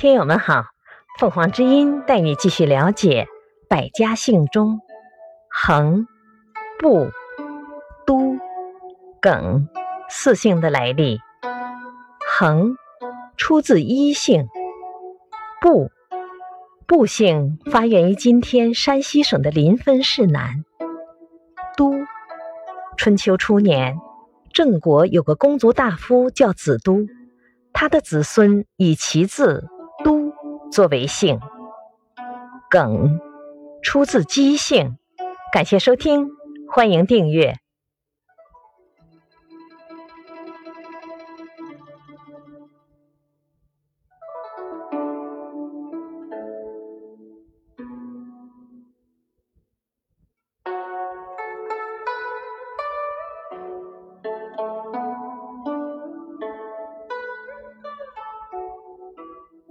听友们好，凤凰之音带你继续了解百家姓中横、部、都、耿四姓的来历。横出自一姓，部部姓发源于今天山西省的临汾市南。都春秋初年，郑国有个公族大夫叫子都，他的子孙以其字。作为姓，耿出自姬姓。感谢收听，欢迎订阅。